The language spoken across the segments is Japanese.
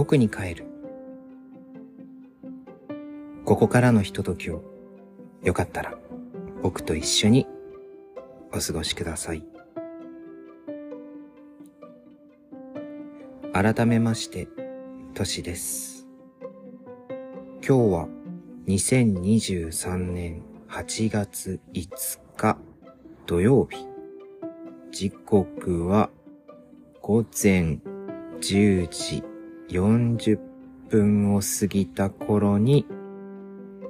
僕に帰る。ここからのひとときを、よかったら、僕と一緒にお過ごしください。改めまして、としです。今日は2023年8月5日土曜日。時刻は午前10時40分を過ぎた頃に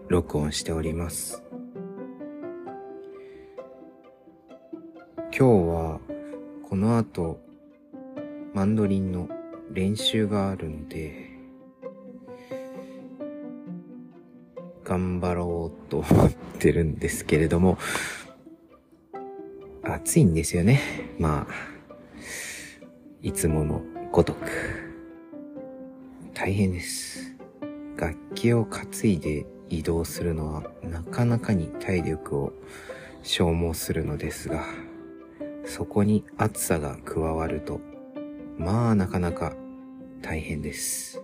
録音しております。今日はこの後マンドリンの練習があるので頑張ろうと思ってるんですけれども暑いんですよね。まあ、いつものごとく。大変です。楽器を担いで移動するのはなかなかに体力を消耗するのですが、そこに暑さが加わると、まあなかなか大変です。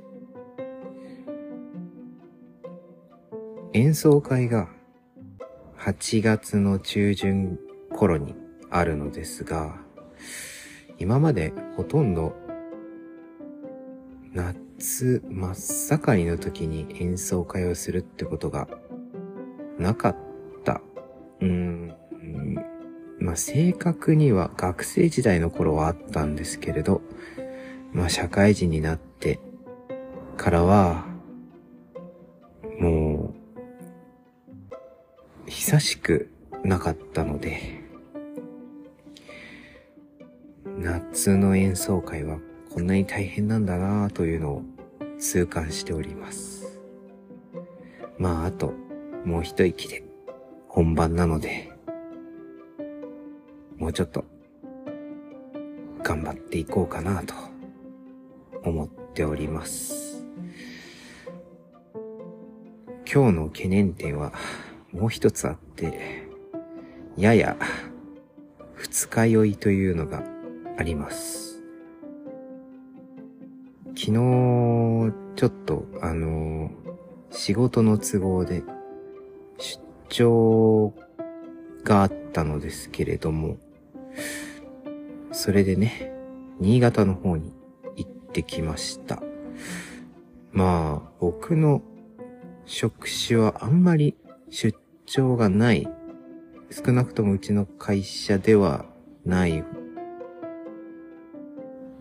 演奏会が8月の中旬頃にあるのですが、今までほとんど夏真っ盛りの時に演奏会をするってことがなかった。うーん。まあ、正確には学生時代の頃はあったんですけれど、まあ、社会人になってからは、もう、久しくなかったので、夏の演奏会はこんなに大変なんだなぁというのを痛感しております。まあ、あと、もう一息で本番なので、もうちょっと頑張っていこうかなと思っております。今日の懸念点はもう一つあって、やや二日酔いというのがあります。昨日、ちょっと、あの仕事の都合で、出張があったのですけれども、それでね、新潟の方に行ってきました。まあ、僕の職種はあんまり出張がない。少なくともうちの会社ではない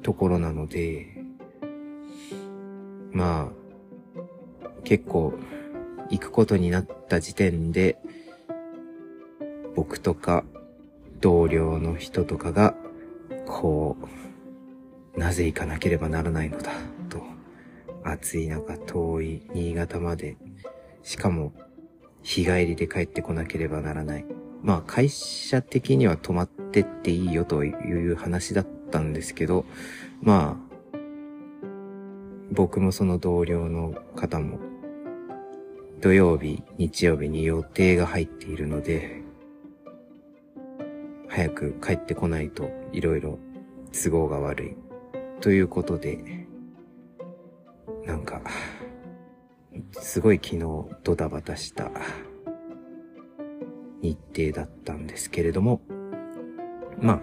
ところなので、まあ、結構行くことになった時点で、僕とか同僚の人とかが、こう、なぜ行かなければならないのだ、と、暑い中遠い新潟まで、しかも日帰りで帰ってこなければならない。まあ会社的には泊まってっていいよという話だったんですけど、まあ、僕もその同僚の方も、土曜日、日曜日に予定が入っているので、早く帰ってこないといろいろ都合が悪い。ということで、なんか、すごい昨日ドタバタした日程だったんですけれども、まあ、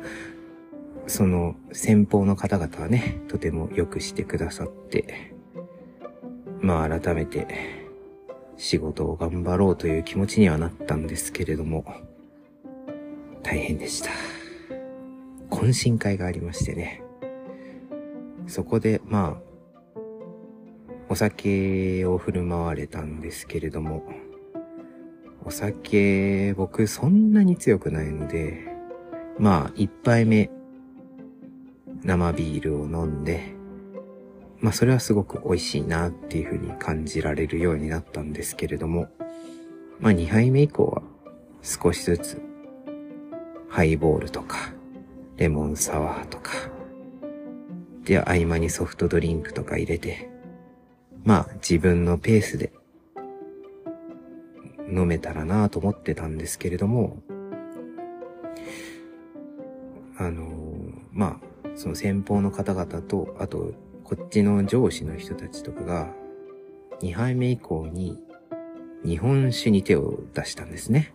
その先方の方々はね、とてもよくしてくださって、まあ改めて仕事を頑張ろうという気持ちにはなったんですけれども、大変でした。懇親会がありましてね。そこで、まあ、お酒を振る舞われたんですけれども、お酒、僕そんなに強くないので、まあ、一杯目、生ビールを飲んで、まあそれはすごく美味しいなっていうふうに感じられるようになったんですけれども、まあ二杯目以降は少しずつハイボールとか、レモンサワーとか、で、合間にソフトドリンクとか入れて、まあ自分のペースで飲めたらなと思ってたんですけれども、あのーまあ、その先方の方々と、あと、こっちの上司の人たちとかが、2杯目以降に日本酒に手を出したんですね。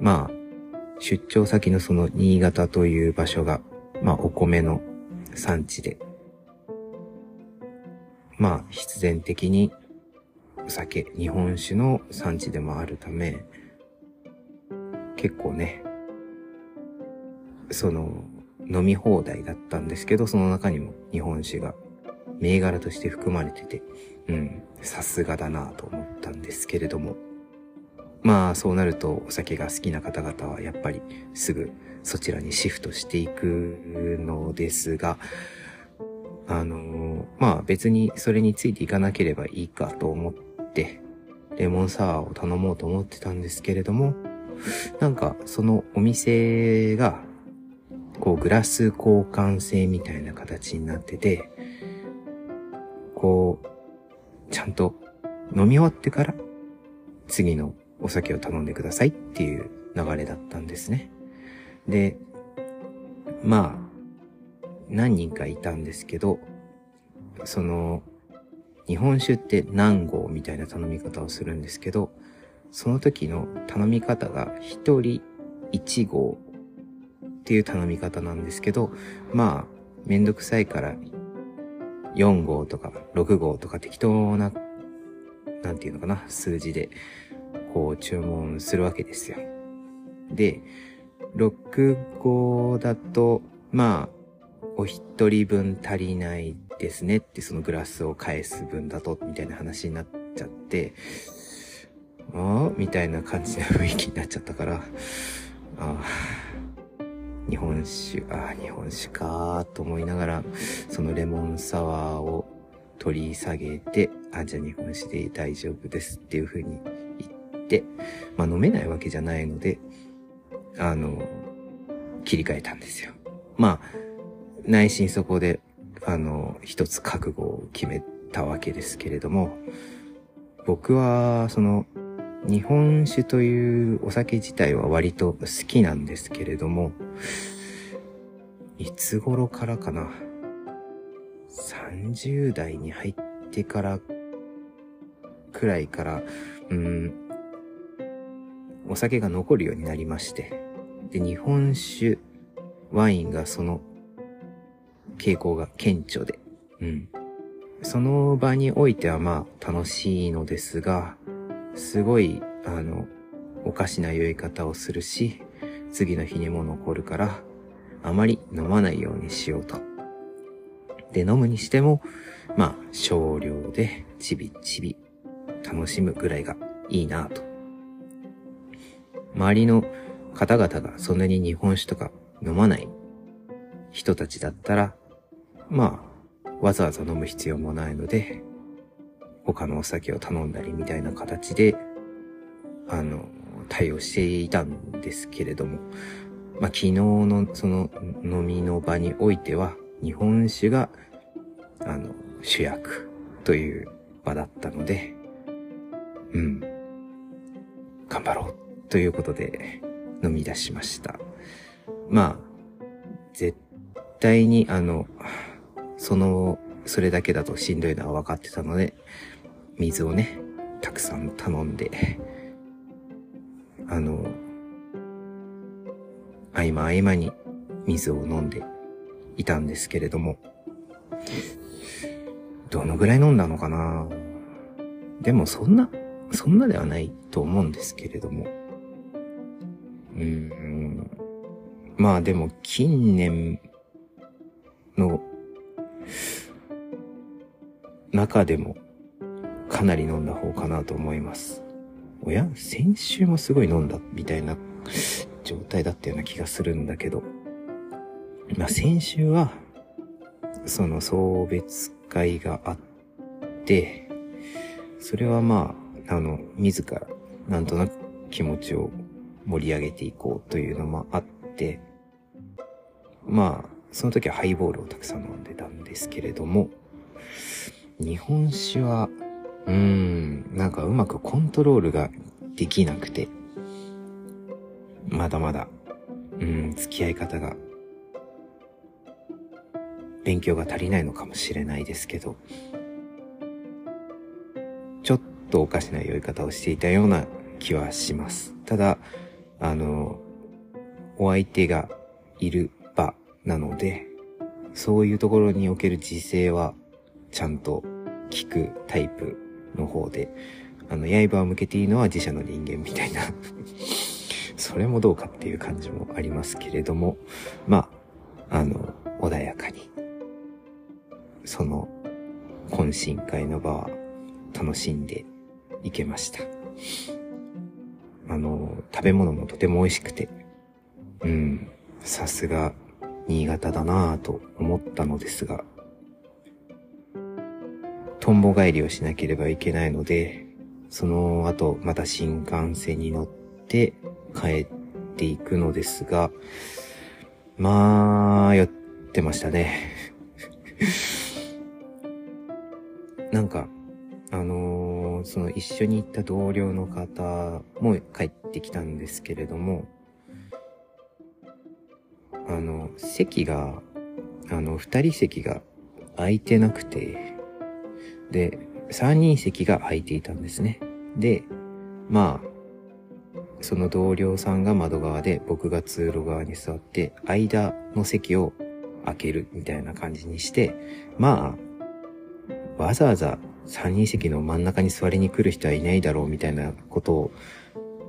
まあ、出張先のその新潟という場所が、まあお米の産地で、まあ必然的にお酒、日本酒の産地でもあるため、結構ね、その飲み放題だったんですけど、その中にも日本酒が銘柄として含まれてて、うん、さすがだなと思ったんですけれども。まあそうなるとお酒が好きな方々はやっぱりすぐそちらにシフトしていくのですが、あのまあ別にそれについていかなければいいかと思って、レモンサワーを頼もうと思ってたんですけれども、なんかそのお店が、こうグラス交換制みたいな形になってて、こう、ちゃんと飲み終わってから次のお酒を頼んでくださいっていう流れだったんですね。で、まあ、何人かいたんですけど、その、日本酒って何合みたいな頼み方をするんですけど、その時の頼み方が一人一合っていう頼み方なんですけど、まあ、めんどくさいから4号とか6号とか適当な、なんていうのかな、数字で、こう注文するわけですよ。で、6号だと、まあ、お一人分足りないですねってそのグラスを返す分だと、みたいな話になっちゃって、ああみたいな感じの雰囲気になっちゃったから、ああ日本酒、ああ、日本酒かと思いながら、そのレモンサワーを取り下げて、あ、じゃあ日本酒で大丈夫ですっていう風に言って、まあ飲めないわけじゃないので、あの、切り替えたんですよ。まあ、内心そこで、あの、一つ覚悟を決めたわけですけれども、僕は、その、日本酒というお酒自体は割と好きなんですけれども、いつ頃からかな？30代に入ってからくらいから、うん、お酒が残るようになりまして、で、日本酒、ワインがその傾向が顕著で、うん。その場においてはまあ楽しいのですが、すごい、あの、おかしな酔い方をするし、次の日にも残るから、あまり飲まないようにしようと。で、飲むにしても、まあ、少量で、ちびちび、楽しむぐらいがいいなと。周りの方々がそんなに日本酒とか飲まない人たちだったら、まあ、わざわざ飲む必要もないので、他のお酒を頼んだりみたいな形で、あの、対応していたんですけれども、まあ、昨日のその飲みの場においては、日本酒が、あの、主役という場だったので、うん、頑張ろうということで飲み出しました。まあ、絶対にあの、その、それだけだとしんどいのは分かってたので、水をね、たくさん頼んで、あの、合間合間に水を飲んでいたんですけれども、どのぐらい飲んだのかな？でもそんな、そんなではないと思うんですけれども。うん。まあでも近年の中でもかなり飲んだ方かなと思います。おや先週もすごい飲んだみたいな状態だったような気がするんだけど。まあ先週は、その送別会があって、それはまあ、あの、自ら、なんとなく気持ちを盛り上げていこうというのもあって、まあ、その時はハイボールをたくさん飲んでたんですけれども、日本酒はうーん、なんかうまくコントロールができなくて、まだまだ、うん、付き合い方が。勉強が足りないのかもしれないですけど、ちょっとおかしな酔い方をしていたような気はします。ただ、あの、お相手がいる場なので、そういうところにおける自制はちゃんと聞くタイプの方で、あの、刃を向けていいのは自社の人間みたいな それもどうかっていう感じもありますけれども、まあ、あの、穏やかに、その、懇親会の場は楽しんでいけました。あの、食べ物もとても美味しくて、うん、さすが新潟だなぁと思ったのですが、とんぼ帰りをしなければいけないので、その後また新幹線に乗って帰っていくのですが、まあ、酔ってましたね。なんか、あのー、その一緒に行った同僚の方も帰ってきたんですけれども、あの、席が、あの、二人席が空いてなくて、で、三人席が空いていたんですね。で、まあ、その同僚さんが窓側で僕が通路側に座って間の席を開けるみたいな感じにして、まあ、わざわざ三人席の真ん中に座りに来る人はいないだろうみたいなことを、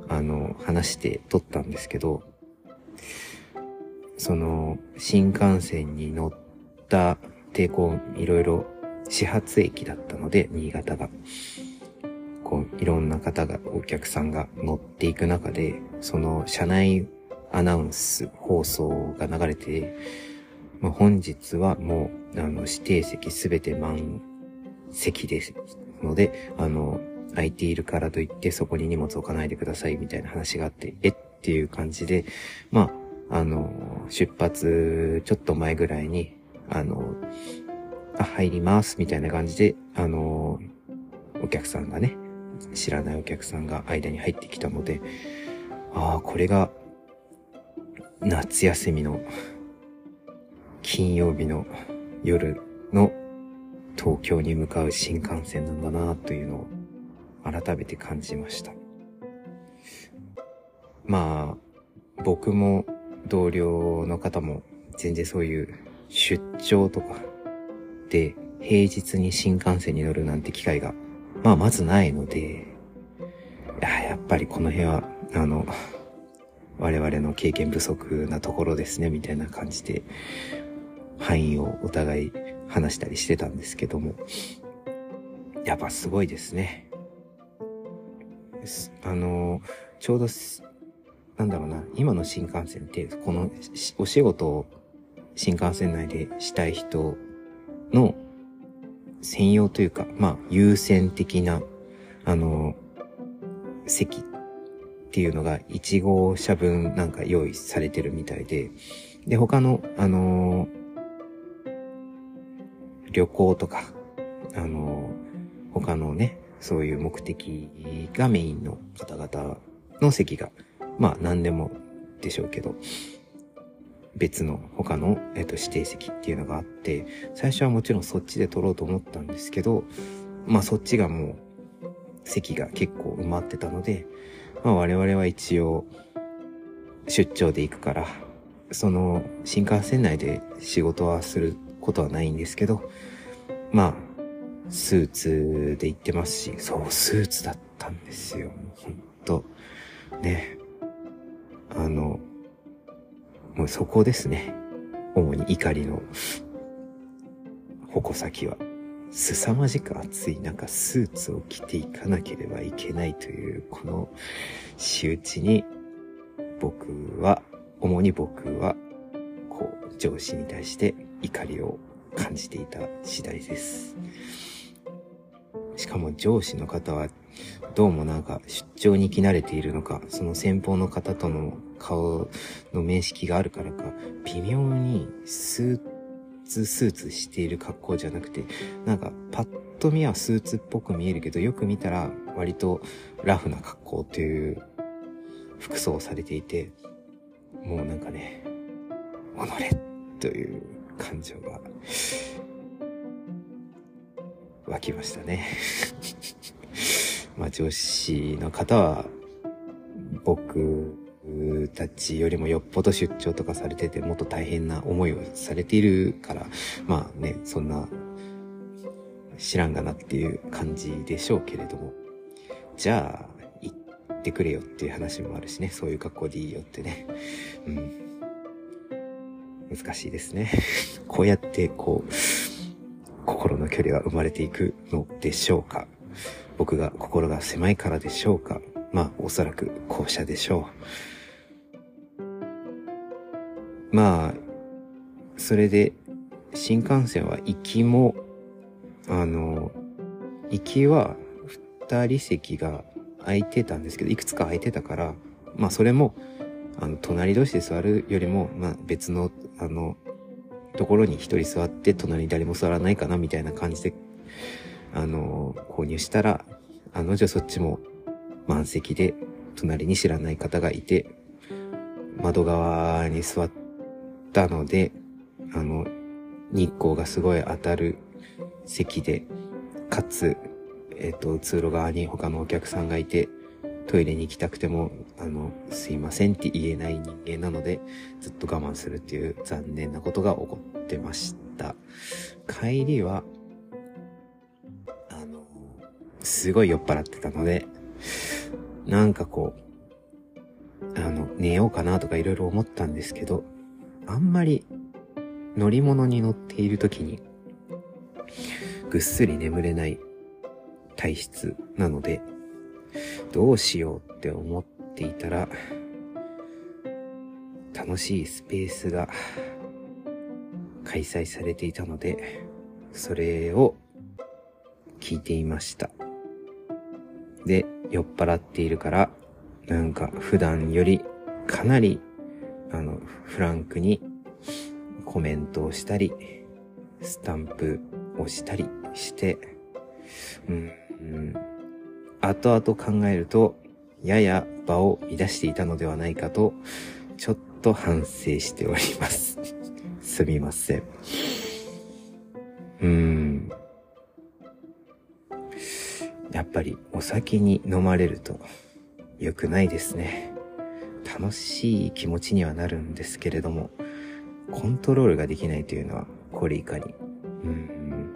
あの、話して撮ったんですけど、その、新幹線に乗った抵抗いろいろ始発駅だったので、新潟が。こう、いろんな方が、お客さんが乗っていく中で、その車内アナウンス、放送が流れて、まあ、本日はもう、あの、指定席すべて満席ですので、あの、空いているからといってそこに荷物置かないでくださいみたいな話があって、えっ？ていう感じで、まあ、あの、出発ちょっと前ぐらいに、あの、あ、入りますみたいな感じで、あの、お客さんがね、知らないお客さんが間に入ってきたので、ああ、これが夏休みの金曜日の夜の東京に向かう新幹線なんだなというのを改めて感じました。まあ、僕も同僚の方も全然そういう出張とかで平日に新幹線に乗るなんて機会がまあまずないので、いや、やっぱりこの辺は、あの、我々の経験不足なところですね、みたいな感じで、範囲をお互い話したりしてたんですけども、やっぱすごいですね。あの、ちょうど、なんだろうな、今の新幹線って、このお仕事を新幹線内でしたい人の専用というか、まあ、優先的な、あの、席っていうのが1号車分なんか用意されてるみたいで、で、他の、あの旅行とか、あの他のね、そういう目的がメインの方々の席が、まあ何でもでしょうけど、別の他の、えっと、指定席っていうのがあって、最初はもちろんそっちで取ろうと思ったんですけど、まあそっちがもう席が結構埋まってたので、まあ我々は一応出張で行くから、その新幹線内で仕事はすることはないんですけど、まあ、スーツで行ってますし、そう、スーツだったんですよ。ほんと。ね。あの、もうそこですね。主に怒りの矛先は。凄まじく暑い中、スーツを着ていかなければいけないという、この仕打ちに、僕は、主に僕は、こう、上司に対して怒りを感じていた次第です。しかも上司の方は、どうもなんか出張に来慣れているのか、その先方の方との顔の面識があるからか、微妙にスーツスーツしている格好じゃなくて、なんかパッと見はスーツっぽく見えるけど、よく見たら割とラフな格好という服装をされていて、もうなんかね、己という感情が湧きましたね。まあ上司の方は僕たちよりもよっぽど出張とかされててもっと大変な思いをされているから、まあね、そんな知らんがなっていう感じでしょうけれども。じゃあ、行ってくれよっていう話もあるしね、そういう格好でいいよってね。うん。難しいですね。こうやってこう、心の距離は生まれていくのでしょうか僕が心が狭いからでしょうか？まあ、おそらく後者でしょう。まあ、それで、新幹線は行きも、あの、行きは二人席が空いてたんですけど、いくつか空いてたから、まあそれも、あの、隣同士で座るよりも、まあ別の、あの、ところに一人座って隣に誰も座らないかなみたいな感じで、あの、購入したら、あの女そっちも満席で、隣に知らない方がいて、窓側に座ったので、あの、日光がすごい当たる席で、かつ、えっ、と、通路側に他のお客さんがいて、トイレに行きたくても、あの、すいませんって言えない人間なので、ずっと我慢するっていう残念なことが起こってました。帰りは、すごい酔っ払ってたので、なんかこう、あの、寝ようかなとかいろいろ思ったんですけど、あんまり乗り物に乗っている時に、ぐっすり眠れない体質なので、どうしようって思っていたら、楽しいスペースが開催されていたので、それを聞いていました。で、酔っ払っているから、なんか普段よりかなり、あの、フランクにコメントをしたり、スタンプをしたりして、うん、うん、後々考えると、やや場を乱していたのではないかと、ちょっと反省しております。すみません。うん。やっぱりお酒に飲まれると良くないですね。楽しい気持ちにはなるんですけれども、コントロールができないというのは、これいかに、うん、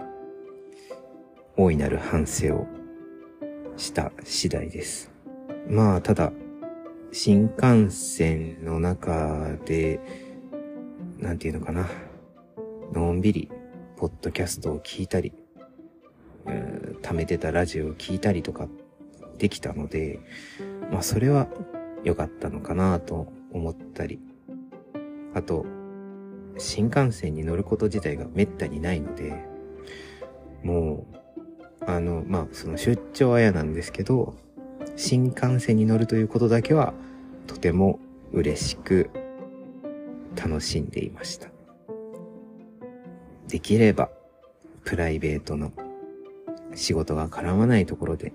大いなる反省をした次第です。まあ、ただ、新幹線の中で、なんていうのかな、のんびり、ポッドキャストを聞いたり、貯めてたラジオを聞いたりとかできたので、まあそれは良かったのかなと思ったり、あと、新幹線に乗ること自体が滅多にないので、もう、あの、まあその出張は嫌なんですけど、新幹線に乗るということだけはとても嬉しく楽しんでいました。できればプライベートの仕事が絡まないところで、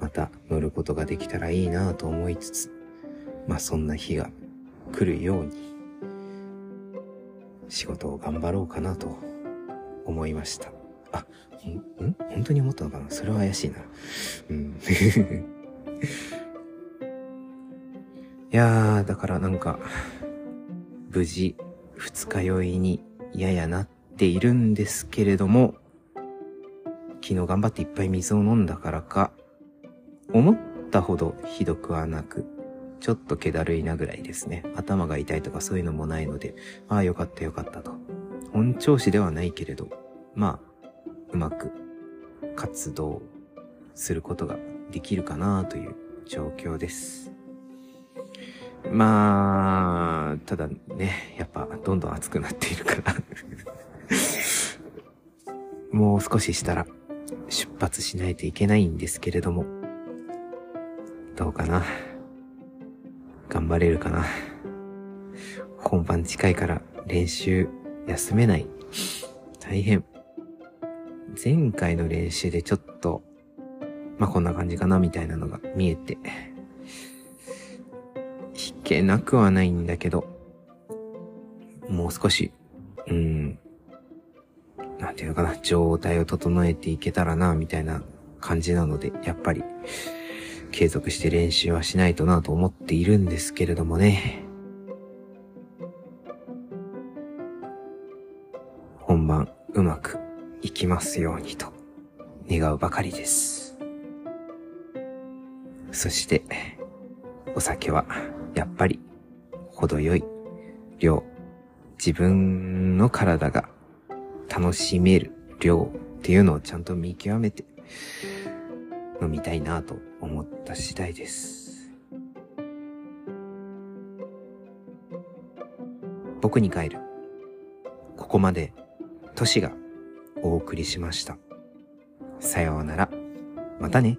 また乗ることができたらいいなぁと思いつつ、まあそんな日が来るように、仕事を頑張ろうかなと思いました。あ、んん？本当に思ったのかな？それは怪しいな。うん。いやー、だからなんか、無事、二日酔いにややなっているんですけれども、昨日頑張っていっぱい水を飲んだからか、思ったほどひどくはなく、ちょっと気だるいなぐらいですね。頭が痛いとかそういうのもないので、ああよかったよかったと。本調子ではないけれど、まあ、うまく活動することができるかなという状況です。まあ、ただね、やっぱどんどん暑くなっているから もう少ししたら出発しないといけないんですけれども、どうかな？頑張れるかな？本番近いから練習休めない？大変。前回の練習でちょっと、まあ、こんな感じかな？みたいなのが見えて、弾けなくはないんだけど、もう少し、うん、なんていうのかな、状態を整えていけたらな、みたいな感じなので、やっぱり、継続して練習はしないとなと思っているんですけれどもね。本番うまくいきますようにと願うばかりです。そして、お酒はやっぱり程よい量、自分の体が楽しめる量っていうのをちゃんと見極めて飲みたいなと思った次第です。僕に帰る。ここまで、都市がお送りしました。さようなら。またね。